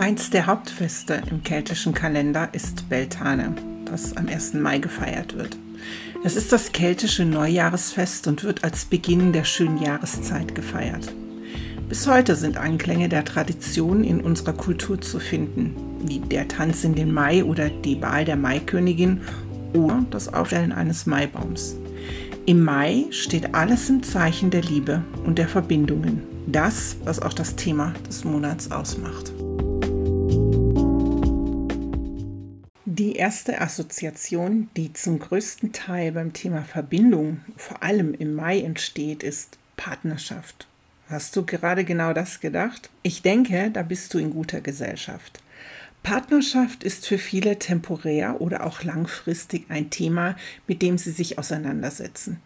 Eins der Hauptfeste im keltischen Kalender ist Beltane, das am 1. Mai gefeiert wird. Es ist das keltische Neujahresfest und wird als Beginn der schönen Jahreszeit gefeiert. Bis heute sind Anklänge der Tradition in unserer Kultur zu finden, wie der Tanz in den Mai oder die Wahl der Maikönigin oder das Aufstellen eines Maibaums. Im Mai steht alles im Zeichen der Liebe und der Verbindungen, das, was auch das Thema des Monats ausmacht. Erste Assoziation, die zum größten Teil beim Thema Verbindung, vor allem im Mai entsteht, ist Partnerschaft. Hast du gerade genau das gedacht? Ich denke, da bist du in guter Gesellschaft. Partnerschaft ist für viele temporär oder auch langfristig ein Thema, mit dem sie sich auseinandersetzen.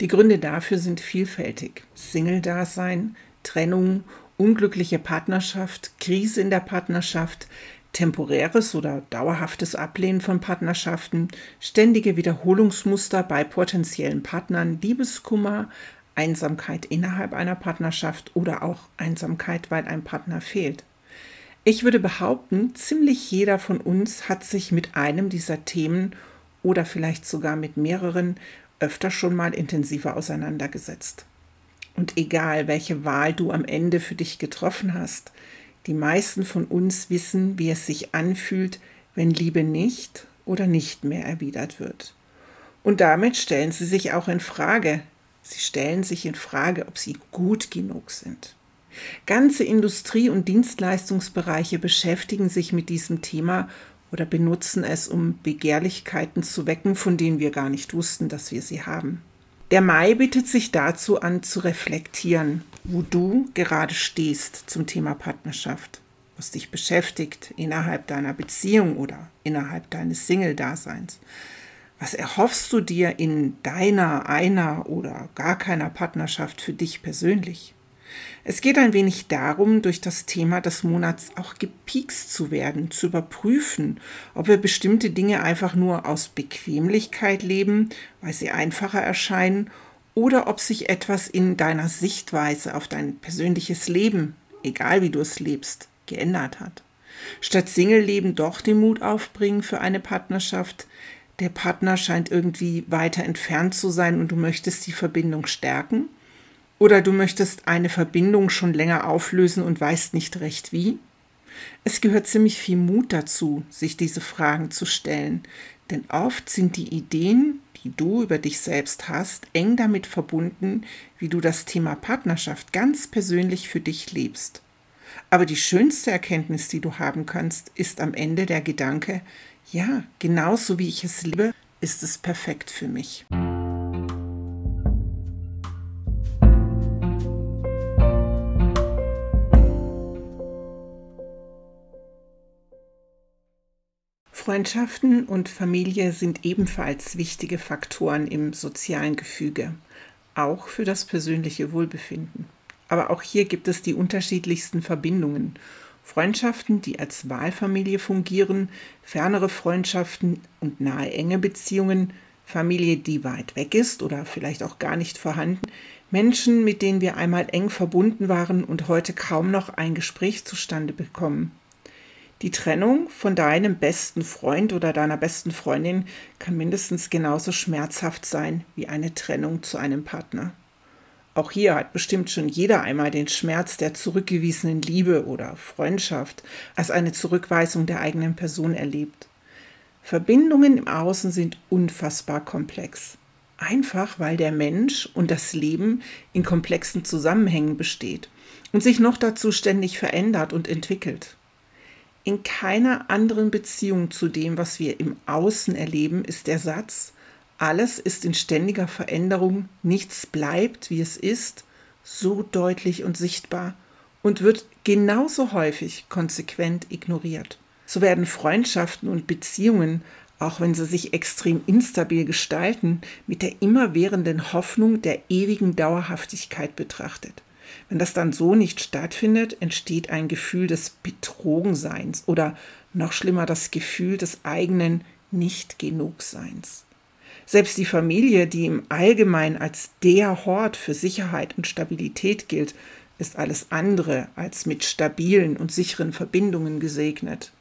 Die Gründe dafür sind vielfältig. Single-Dasein, Trennung, unglückliche Partnerschaft, Krise in der Partnerschaft, temporäres oder dauerhaftes Ablehnen von Partnerschaften, ständige Wiederholungsmuster bei potenziellen Partnern, Liebeskummer, Einsamkeit innerhalb einer Partnerschaft oder auch Einsamkeit, weil ein Partner fehlt. Ich würde behaupten, ziemlich jeder von uns hat sich mit einem dieser Themen oder vielleicht sogar mit mehreren öfter schon mal intensiver auseinandergesetzt. Und egal, welche Wahl du am Ende für dich getroffen hast, die meisten von uns wissen, wie es sich anfühlt, wenn Liebe nicht oder nicht mehr erwidert wird. Und damit stellen sie sich auch in Frage. Sie stellen sich in Frage, ob sie gut genug sind. Ganze Industrie- und Dienstleistungsbereiche beschäftigen sich mit diesem Thema oder benutzen es, um Begehrlichkeiten zu wecken, von denen wir gar nicht wussten, dass wir sie haben. Der Mai bittet sich dazu an, zu reflektieren, wo du gerade stehst zum Thema Partnerschaft, was dich beschäftigt innerhalb deiner Beziehung oder innerhalb deines Single-Daseins. Was erhoffst du dir in deiner, einer oder gar keiner Partnerschaft für dich persönlich? Es geht ein wenig darum, durch das Thema des Monats auch gepiekst zu werden, zu überprüfen, ob wir bestimmte Dinge einfach nur aus Bequemlichkeit leben, weil sie einfacher erscheinen, oder ob sich etwas in deiner Sichtweise auf dein persönliches Leben, egal wie du es lebst, geändert hat. Statt Single-Leben doch den Mut aufbringen für eine Partnerschaft, der Partner scheint irgendwie weiter entfernt zu sein und du möchtest die Verbindung stärken, oder du möchtest eine Verbindung schon länger auflösen und weißt nicht recht wie? Es gehört ziemlich viel Mut dazu, sich diese Fragen zu stellen, denn oft sind die Ideen, die du über dich selbst hast, eng damit verbunden, wie du das Thema Partnerschaft ganz persönlich für dich lebst. Aber die schönste Erkenntnis, die du haben kannst, ist am Ende der Gedanke, ja, genauso wie ich es liebe, ist es perfekt für mich. Freundschaften und Familie sind ebenfalls wichtige Faktoren im sozialen Gefüge, auch für das persönliche Wohlbefinden. Aber auch hier gibt es die unterschiedlichsten Verbindungen. Freundschaften, die als Wahlfamilie fungieren, fernere Freundschaften und nahe enge Beziehungen, Familie, die weit weg ist oder vielleicht auch gar nicht vorhanden, Menschen, mit denen wir einmal eng verbunden waren und heute kaum noch ein Gespräch zustande bekommen. Die Trennung von deinem besten Freund oder deiner besten Freundin kann mindestens genauso schmerzhaft sein wie eine Trennung zu einem Partner. Auch hier hat bestimmt schon jeder einmal den Schmerz der zurückgewiesenen Liebe oder Freundschaft als eine Zurückweisung der eigenen Person erlebt. Verbindungen im Außen sind unfassbar komplex. Einfach weil der Mensch und das Leben in komplexen Zusammenhängen besteht und sich noch dazu ständig verändert und entwickelt. In keiner anderen Beziehung zu dem, was wir im Außen erleben, ist der Satz, alles ist in ständiger Veränderung, nichts bleibt, wie es ist, so deutlich und sichtbar und wird genauso häufig konsequent ignoriert. So werden Freundschaften und Beziehungen, auch wenn sie sich extrem instabil gestalten, mit der immerwährenden Hoffnung der ewigen Dauerhaftigkeit betrachtet. Wenn das dann so nicht stattfindet, entsteht ein Gefühl des Betrogenseins oder noch schlimmer das Gefühl des eigenen Nicht-Genugseins. Selbst die Familie, die im Allgemeinen als der Hort für Sicherheit und Stabilität gilt, ist alles andere als mit stabilen und sicheren Verbindungen gesegnet.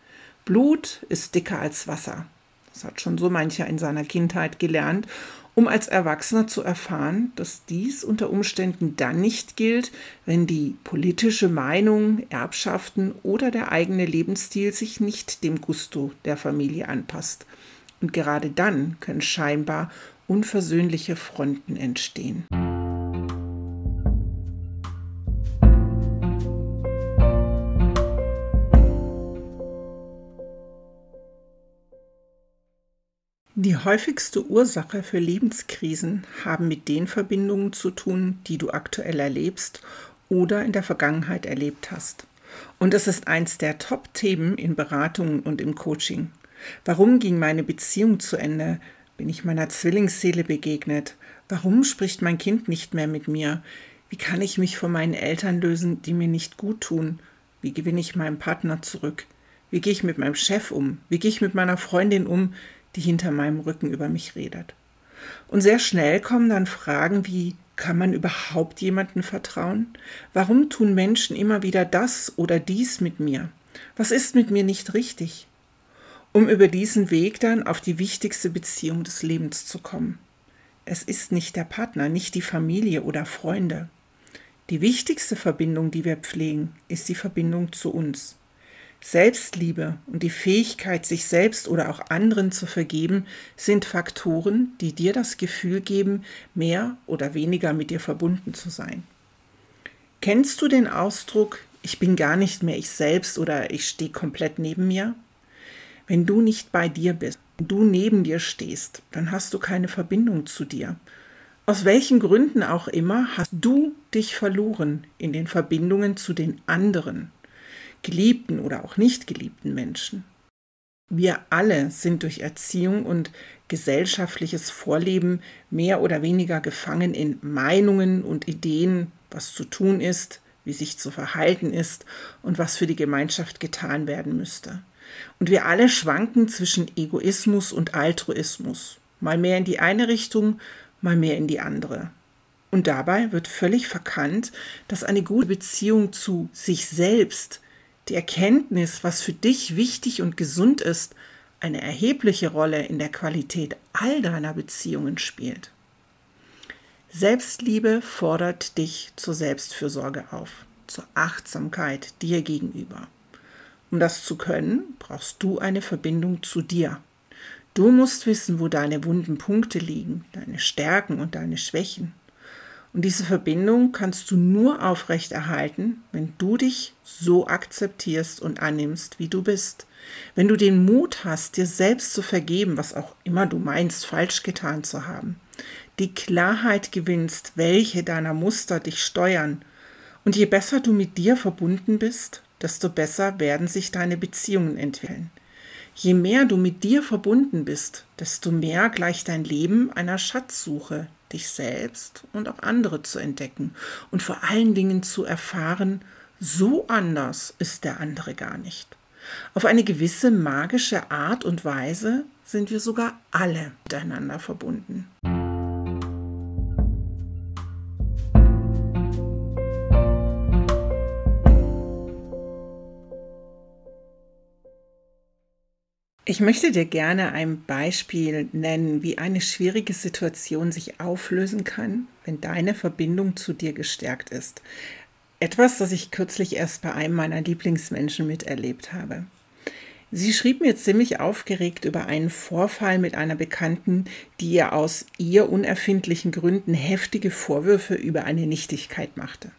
Blut ist dicker als Wasser. Das hat schon so mancher in seiner Kindheit gelernt, um als Erwachsener zu erfahren, dass dies unter Umständen dann nicht gilt, wenn die politische Meinung, Erbschaften oder der eigene Lebensstil sich nicht dem Gusto der Familie anpasst. Und gerade dann können scheinbar unversöhnliche Fronten entstehen. Die häufigste Ursache für Lebenskrisen haben mit den Verbindungen zu tun, die du aktuell erlebst oder in der Vergangenheit erlebt hast. Und es ist eins der Top-Themen in Beratungen und im Coaching. Warum ging meine Beziehung zu Ende? Bin ich meiner Zwillingsseele begegnet? Warum spricht mein Kind nicht mehr mit mir? Wie kann ich mich von meinen Eltern lösen, die mir nicht gut tun? Wie gewinne ich meinen Partner zurück? Wie gehe ich mit meinem Chef um? Wie gehe ich mit meiner Freundin um, die hinter meinem Rücken über mich redet. Und sehr schnell kommen dann Fragen wie, kann man überhaupt jemandem vertrauen? Warum tun Menschen immer wieder das oder dies mit mir? Was ist mit mir nicht richtig? Um über diesen Weg dann auf die wichtigste Beziehung des Lebens zu kommen. Es ist nicht der Partner, nicht die Familie oder Freunde. Die wichtigste Verbindung, die wir pflegen, ist die Verbindung zu uns. Selbstliebe und die Fähigkeit, sich selbst oder auch anderen zu vergeben, sind Faktoren, die dir das Gefühl geben, mehr oder weniger mit dir verbunden zu sein. Kennst du den Ausdruck, ich bin gar nicht mehr ich selbst oder ich stehe komplett neben mir? Wenn du nicht bei dir bist, du neben dir stehst, dann hast du keine Verbindung zu dir. Aus welchen Gründen auch immer hast du dich verloren in den Verbindungen zu den anderen geliebten oder auch nicht geliebten Menschen. Wir alle sind durch Erziehung und gesellschaftliches Vorleben mehr oder weniger gefangen in Meinungen und Ideen, was zu tun ist, wie sich zu verhalten ist und was für die Gemeinschaft getan werden müsste. Und wir alle schwanken zwischen Egoismus und Altruismus, mal mehr in die eine Richtung, mal mehr in die andere. Und dabei wird völlig verkannt, dass eine gute Beziehung zu sich selbst die Erkenntnis, was für dich wichtig und gesund ist, eine erhebliche Rolle in der Qualität all deiner Beziehungen spielt. Selbstliebe fordert dich zur Selbstfürsorge auf, zur Achtsamkeit dir gegenüber. Um das zu können, brauchst du eine Verbindung zu dir. Du musst wissen, wo deine wunden Punkte liegen, deine Stärken und deine Schwächen. Und diese Verbindung kannst du nur aufrechterhalten, wenn du dich so akzeptierst und annimmst, wie du bist. Wenn du den Mut hast, dir selbst zu vergeben, was auch immer du meinst, falsch getan zu haben. Die Klarheit gewinnst, welche deiner Muster dich steuern. Und je besser du mit dir verbunden bist, desto besser werden sich deine Beziehungen entwickeln. Je mehr du mit dir verbunden bist, desto mehr gleicht dein Leben einer Schatzsuche, dich selbst und auch andere zu entdecken und vor allen Dingen zu erfahren, so anders ist der andere gar nicht. Auf eine gewisse magische Art und Weise sind wir sogar alle miteinander verbunden. Ich möchte dir gerne ein Beispiel nennen, wie eine schwierige Situation sich auflösen kann, wenn deine Verbindung zu dir gestärkt ist. Etwas, das ich kürzlich erst bei einem meiner Lieblingsmenschen miterlebt habe. Sie schrieb mir ziemlich aufgeregt über einen Vorfall mit einer Bekannten, die ihr aus ihr unerfindlichen Gründen heftige Vorwürfe über eine Nichtigkeit machte.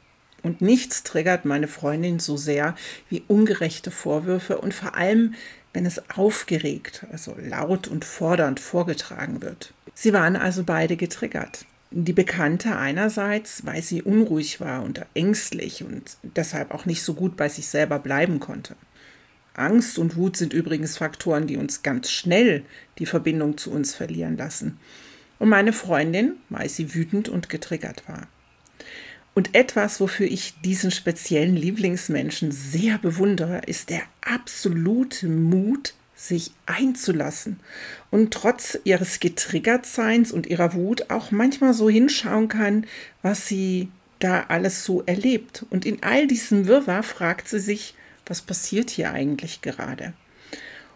Und nichts triggert meine Freundin so sehr wie ungerechte Vorwürfe und vor allem wenn es aufgeregt, also laut und fordernd vorgetragen wird. Sie waren also beide getriggert. Die Bekannte einerseits, weil sie unruhig war und ängstlich und deshalb auch nicht so gut bei sich selber bleiben konnte. Angst und Wut sind übrigens Faktoren, die uns ganz schnell die Verbindung zu uns verlieren lassen. Und meine Freundin, weil sie wütend und getriggert war. Und etwas, wofür ich diesen speziellen Lieblingsmenschen sehr bewundere, ist der absolute Mut, sich einzulassen und trotz ihres Getriggertseins und ihrer Wut auch manchmal so hinschauen kann, was sie da alles so erlebt. Und in all diesem Wirrwarr fragt sie sich, was passiert hier eigentlich gerade?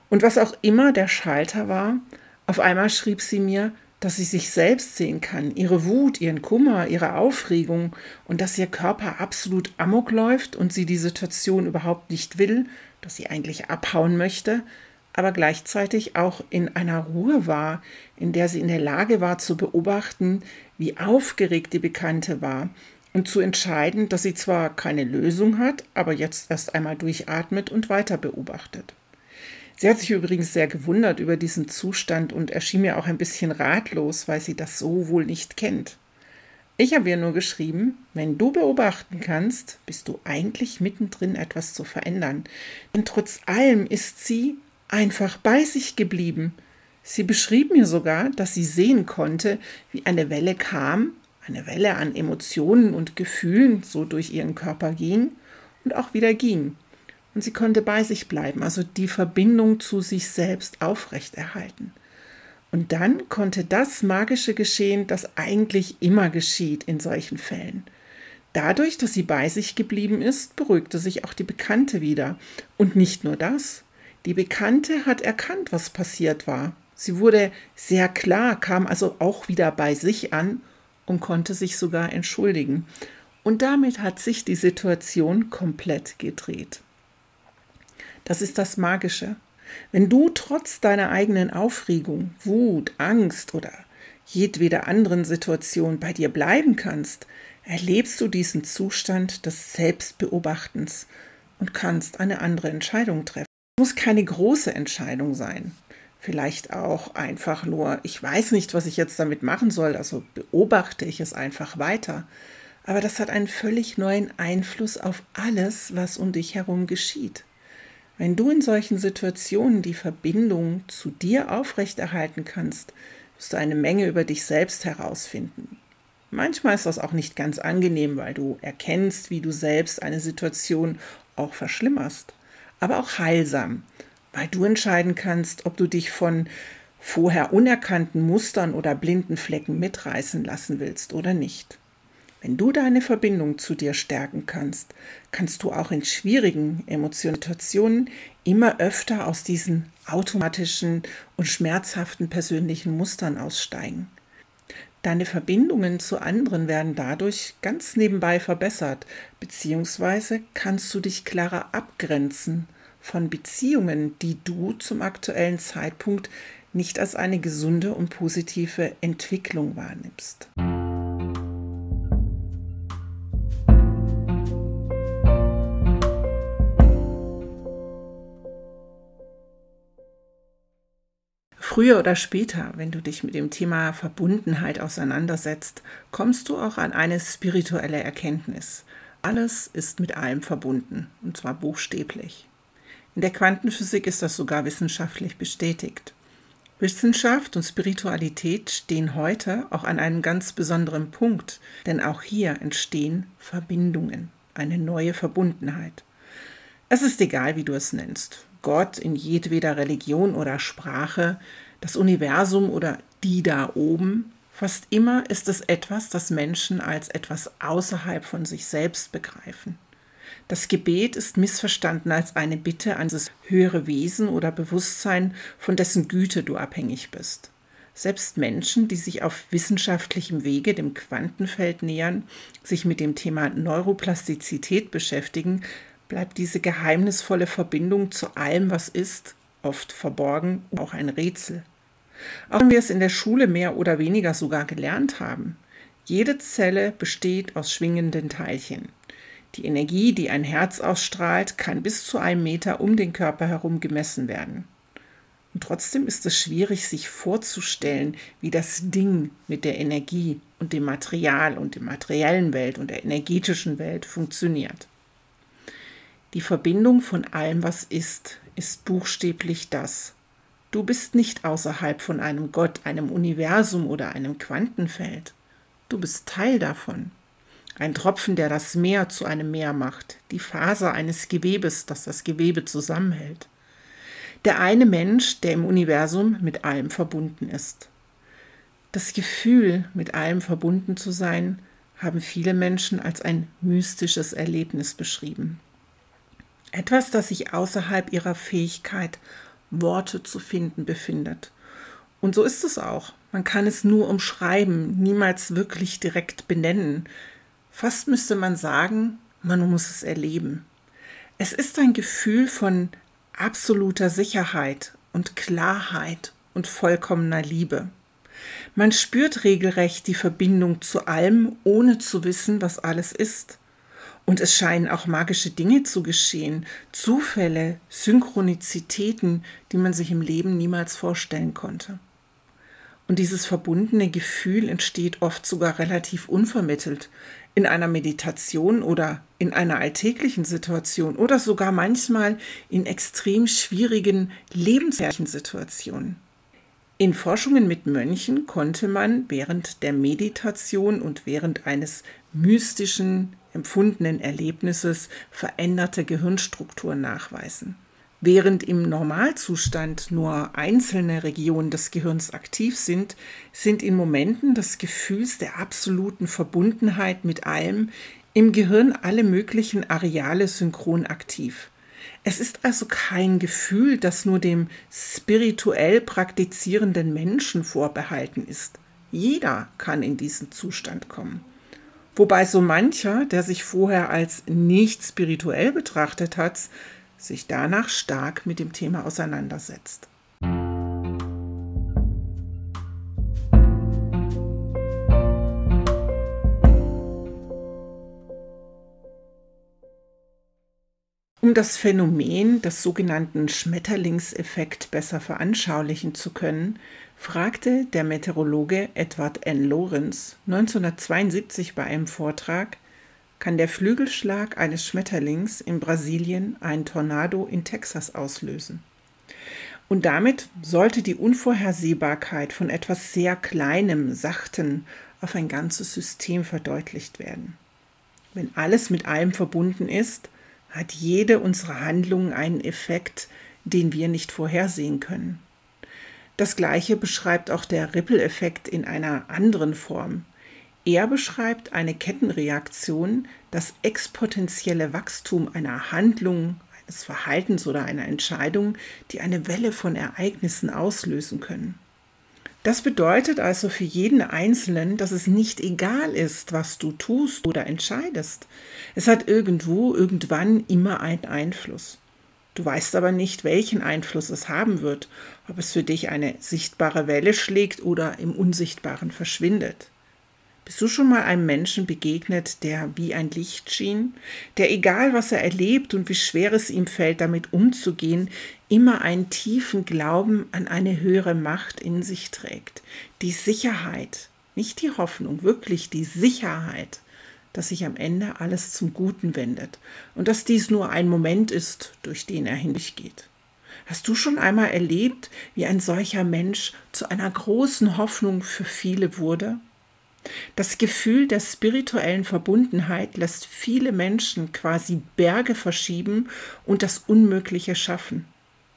Und was auch immer der Schalter war, auf einmal schrieb sie mir, dass sie sich selbst sehen kann, ihre Wut, ihren Kummer, ihre Aufregung und dass ihr Körper absolut amok läuft und sie die Situation überhaupt nicht will, dass sie eigentlich abhauen möchte, aber gleichzeitig auch in einer Ruhe war, in der sie in der Lage war zu beobachten, wie aufgeregt die Bekannte war und zu entscheiden, dass sie zwar keine Lösung hat, aber jetzt erst einmal durchatmet und weiter beobachtet. Sie hat sich übrigens sehr gewundert über diesen Zustand und erschien mir auch ein bisschen ratlos, weil sie das so wohl nicht kennt. Ich habe ihr nur geschrieben, wenn du beobachten kannst, bist du eigentlich mittendrin etwas zu verändern. Denn trotz allem ist sie einfach bei sich geblieben. Sie beschrieb mir sogar, dass sie sehen konnte, wie eine Welle kam, eine Welle an Emotionen und Gefühlen so durch ihren Körper ging und auch wieder ging und sie konnte bei sich bleiben, also die Verbindung zu sich selbst aufrechterhalten. Und dann konnte das Magische geschehen, das eigentlich immer geschieht in solchen Fällen. Dadurch, dass sie bei sich geblieben ist, beruhigte sich auch die Bekannte wieder. Und nicht nur das. Die Bekannte hat erkannt, was passiert war. Sie wurde sehr klar, kam also auch wieder bei sich an und konnte sich sogar entschuldigen. Und damit hat sich die Situation komplett gedreht. Das ist das Magische. Wenn du trotz deiner eigenen Aufregung, Wut, Angst oder jedweder anderen Situation bei dir bleiben kannst, erlebst du diesen Zustand des Selbstbeobachtens und kannst eine andere Entscheidung treffen. Es muss keine große Entscheidung sein. Vielleicht auch einfach nur, ich weiß nicht, was ich jetzt damit machen soll, also beobachte ich es einfach weiter. Aber das hat einen völlig neuen Einfluss auf alles, was um dich herum geschieht. Wenn du in solchen Situationen die Verbindung zu dir aufrechterhalten kannst, wirst du eine Menge über dich selbst herausfinden. Manchmal ist das auch nicht ganz angenehm, weil du erkennst, wie du selbst eine Situation auch verschlimmerst, aber auch heilsam, weil du entscheiden kannst, ob du dich von vorher unerkannten Mustern oder blinden Flecken mitreißen lassen willst oder nicht. Wenn du deine Verbindung zu dir stärken kannst, kannst du auch in schwierigen Emotionssituationen immer öfter aus diesen automatischen und schmerzhaften persönlichen Mustern aussteigen. Deine Verbindungen zu anderen werden dadurch ganz nebenbei verbessert, beziehungsweise kannst du dich klarer abgrenzen von Beziehungen, die du zum aktuellen Zeitpunkt nicht als eine gesunde und positive Entwicklung wahrnimmst. Früher oder später, wenn du dich mit dem Thema Verbundenheit auseinandersetzt, kommst du auch an eine spirituelle Erkenntnis. Alles ist mit allem verbunden, und zwar buchstäblich. In der Quantenphysik ist das sogar wissenschaftlich bestätigt. Wissenschaft und Spiritualität stehen heute auch an einem ganz besonderen Punkt, denn auch hier entstehen Verbindungen, eine neue Verbundenheit. Es ist egal, wie du es nennst. Gott in jedweder Religion oder Sprache, das Universum oder die da oben, fast immer ist es etwas, das Menschen als etwas außerhalb von sich selbst begreifen. Das Gebet ist missverstanden als eine Bitte an das höhere Wesen oder Bewusstsein, von dessen Güte du abhängig bist. Selbst Menschen, die sich auf wissenschaftlichem Wege dem Quantenfeld nähern, sich mit dem Thema Neuroplastizität beschäftigen, bleibt diese geheimnisvolle Verbindung zu allem, was ist, oft verborgen, auch ein Rätsel. Auch wenn wir es in der Schule mehr oder weniger sogar gelernt haben. Jede Zelle besteht aus schwingenden Teilchen. Die Energie, die ein Herz ausstrahlt, kann bis zu einem Meter um den Körper herum gemessen werden. Und trotzdem ist es schwierig, sich vorzustellen, wie das Ding mit der Energie und dem Material und der materiellen Welt und der energetischen Welt funktioniert. Die Verbindung von allem, was ist, ist buchstäblich das. Du bist nicht außerhalb von einem Gott, einem Universum oder einem Quantenfeld. Du bist Teil davon. Ein Tropfen, der das Meer zu einem Meer macht, die Faser eines Gewebes, das das Gewebe zusammenhält. Der eine Mensch, der im Universum mit allem verbunden ist. Das Gefühl, mit allem verbunden zu sein, haben viele Menschen als ein mystisches Erlebnis beschrieben. Etwas, das sich außerhalb ihrer Fähigkeit, Worte zu finden, befindet. Und so ist es auch. Man kann es nur umschreiben, niemals wirklich direkt benennen. Fast müsste man sagen, man muss es erleben. Es ist ein Gefühl von absoluter Sicherheit und Klarheit und vollkommener Liebe. Man spürt regelrecht die Verbindung zu allem, ohne zu wissen, was alles ist. Und es scheinen auch magische Dinge zu geschehen, Zufälle, Synchronizitäten, die man sich im Leben niemals vorstellen konnte. Und dieses verbundene Gefühl entsteht oft sogar relativ unvermittelt in einer Meditation oder in einer alltäglichen Situation oder sogar manchmal in extrem schwierigen lebensherrlichen Situationen. In Forschungen mit Mönchen konnte man während der Meditation und während eines mystischen empfundenen Erlebnisses veränderte Gehirnstrukturen nachweisen. Während im Normalzustand nur einzelne Regionen des Gehirns aktiv sind, sind in Momenten des Gefühls der absoluten Verbundenheit mit allem im Gehirn alle möglichen Areale synchron aktiv. Es ist also kein Gefühl, das nur dem spirituell praktizierenden Menschen vorbehalten ist. Jeder kann in diesen Zustand kommen. Wobei so mancher, der sich vorher als nicht spirituell betrachtet hat, sich danach stark mit dem Thema auseinandersetzt. Um das Phänomen des sogenannten Schmetterlingseffekt besser veranschaulichen zu können, fragte der Meteorologe Edward N. Lorenz 1972 bei einem Vortrag, kann der Flügelschlag eines Schmetterlings in Brasilien einen Tornado in Texas auslösen. Und damit sollte die Unvorhersehbarkeit von etwas sehr Kleinem, Sachten auf ein ganzes System verdeutlicht werden. Wenn alles mit allem verbunden ist, hat jede unserer Handlungen einen Effekt, den wir nicht vorhersehen können. Das gleiche beschreibt auch der Ripple-Effekt in einer anderen Form. Er beschreibt eine Kettenreaktion, das exponentielle Wachstum einer Handlung, eines Verhaltens oder einer Entscheidung, die eine Welle von Ereignissen auslösen können. Das bedeutet also für jeden Einzelnen, dass es nicht egal ist, was du tust oder entscheidest. Es hat irgendwo, irgendwann immer einen Einfluss. Du weißt aber nicht, welchen Einfluss es haben wird, ob es für dich eine sichtbare Welle schlägt oder im Unsichtbaren verschwindet. Bist du schon mal einem Menschen begegnet, der wie ein Licht schien, der egal was er erlebt und wie schwer es ihm fällt, damit umzugehen, immer einen tiefen Glauben an eine höhere Macht in sich trägt, die Sicherheit, nicht die Hoffnung, wirklich die Sicherheit, dass sich am Ende alles zum Guten wendet und dass dies nur ein Moment ist, durch den er hindurchgeht. Hast du schon einmal erlebt, wie ein solcher Mensch zu einer großen Hoffnung für viele wurde? Das Gefühl der spirituellen Verbundenheit lässt viele Menschen quasi Berge verschieben und das Unmögliche schaffen.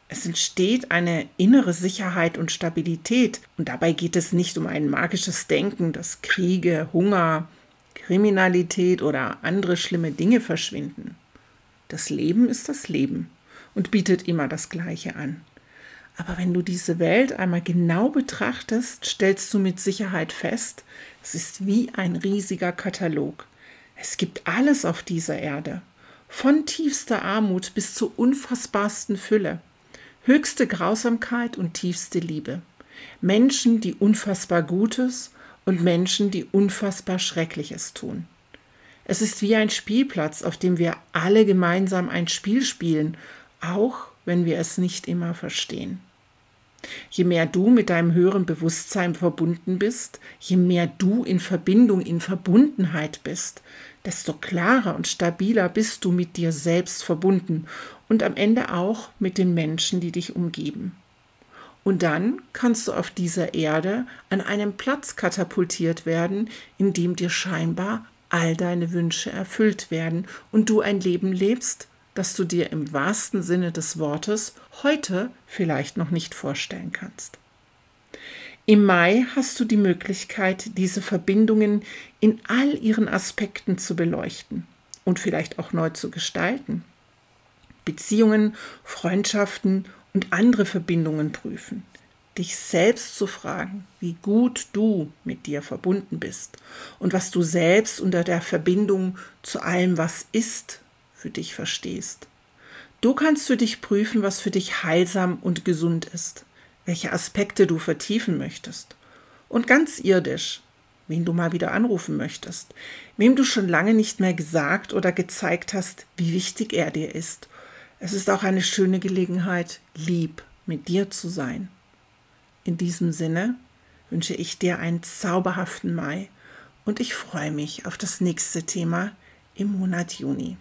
Es entsteht eine innere Sicherheit und Stabilität, und dabei geht es nicht um ein magisches Denken, dass Kriege, Hunger, Kriminalität oder andere schlimme Dinge verschwinden. Das Leben ist das Leben und bietet immer das Gleiche an. Aber wenn du diese Welt einmal genau betrachtest, stellst du mit Sicherheit fest, es ist wie ein riesiger Katalog. Es gibt alles auf dieser Erde, von tiefster Armut bis zur unfassbarsten Fülle, höchste Grausamkeit und tiefste Liebe. Menschen, die unfassbar Gutes und Menschen, die unfassbar Schreckliches tun. Es ist wie ein Spielplatz, auf dem wir alle gemeinsam ein Spiel spielen, auch wenn wir es nicht immer verstehen. Je mehr du mit deinem höheren Bewusstsein verbunden bist, je mehr du in Verbindung, in Verbundenheit bist, desto klarer und stabiler bist du mit dir selbst verbunden und am Ende auch mit den Menschen, die dich umgeben. Und dann kannst du auf dieser Erde an einem Platz katapultiert werden, in dem dir scheinbar all deine Wünsche erfüllt werden und du ein Leben lebst, das du dir im wahrsten Sinne des Wortes heute vielleicht noch nicht vorstellen kannst. Im Mai hast du die Möglichkeit, diese Verbindungen in all ihren Aspekten zu beleuchten und vielleicht auch neu zu gestalten. Beziehungen, Freundschaften und andere Verbindungen prüfen. Dich selbst zu fragen, wie gut du mit dir verbunden bist und was du selbst unter der Verbindung zu allem, was ist, für dich verstehst. Du kannst für dich prüfen, was für dich heilsam und gesund ist, welche Aspekte du vertiefen möchtest. Und ganz irdisch, wen du mal wieder anrufen möchtest, wem du schon lange nicht mehr gesagt oder gezeigt hast, wie wichtig er dir ist. Es ist auch eine schöne Gelegenheit, lieb mit dir zu sein. In diesem Sinne wünsche ich dir einen zauberhaften Mai und ich freue mich auf das nächste Thema im Monat Juni.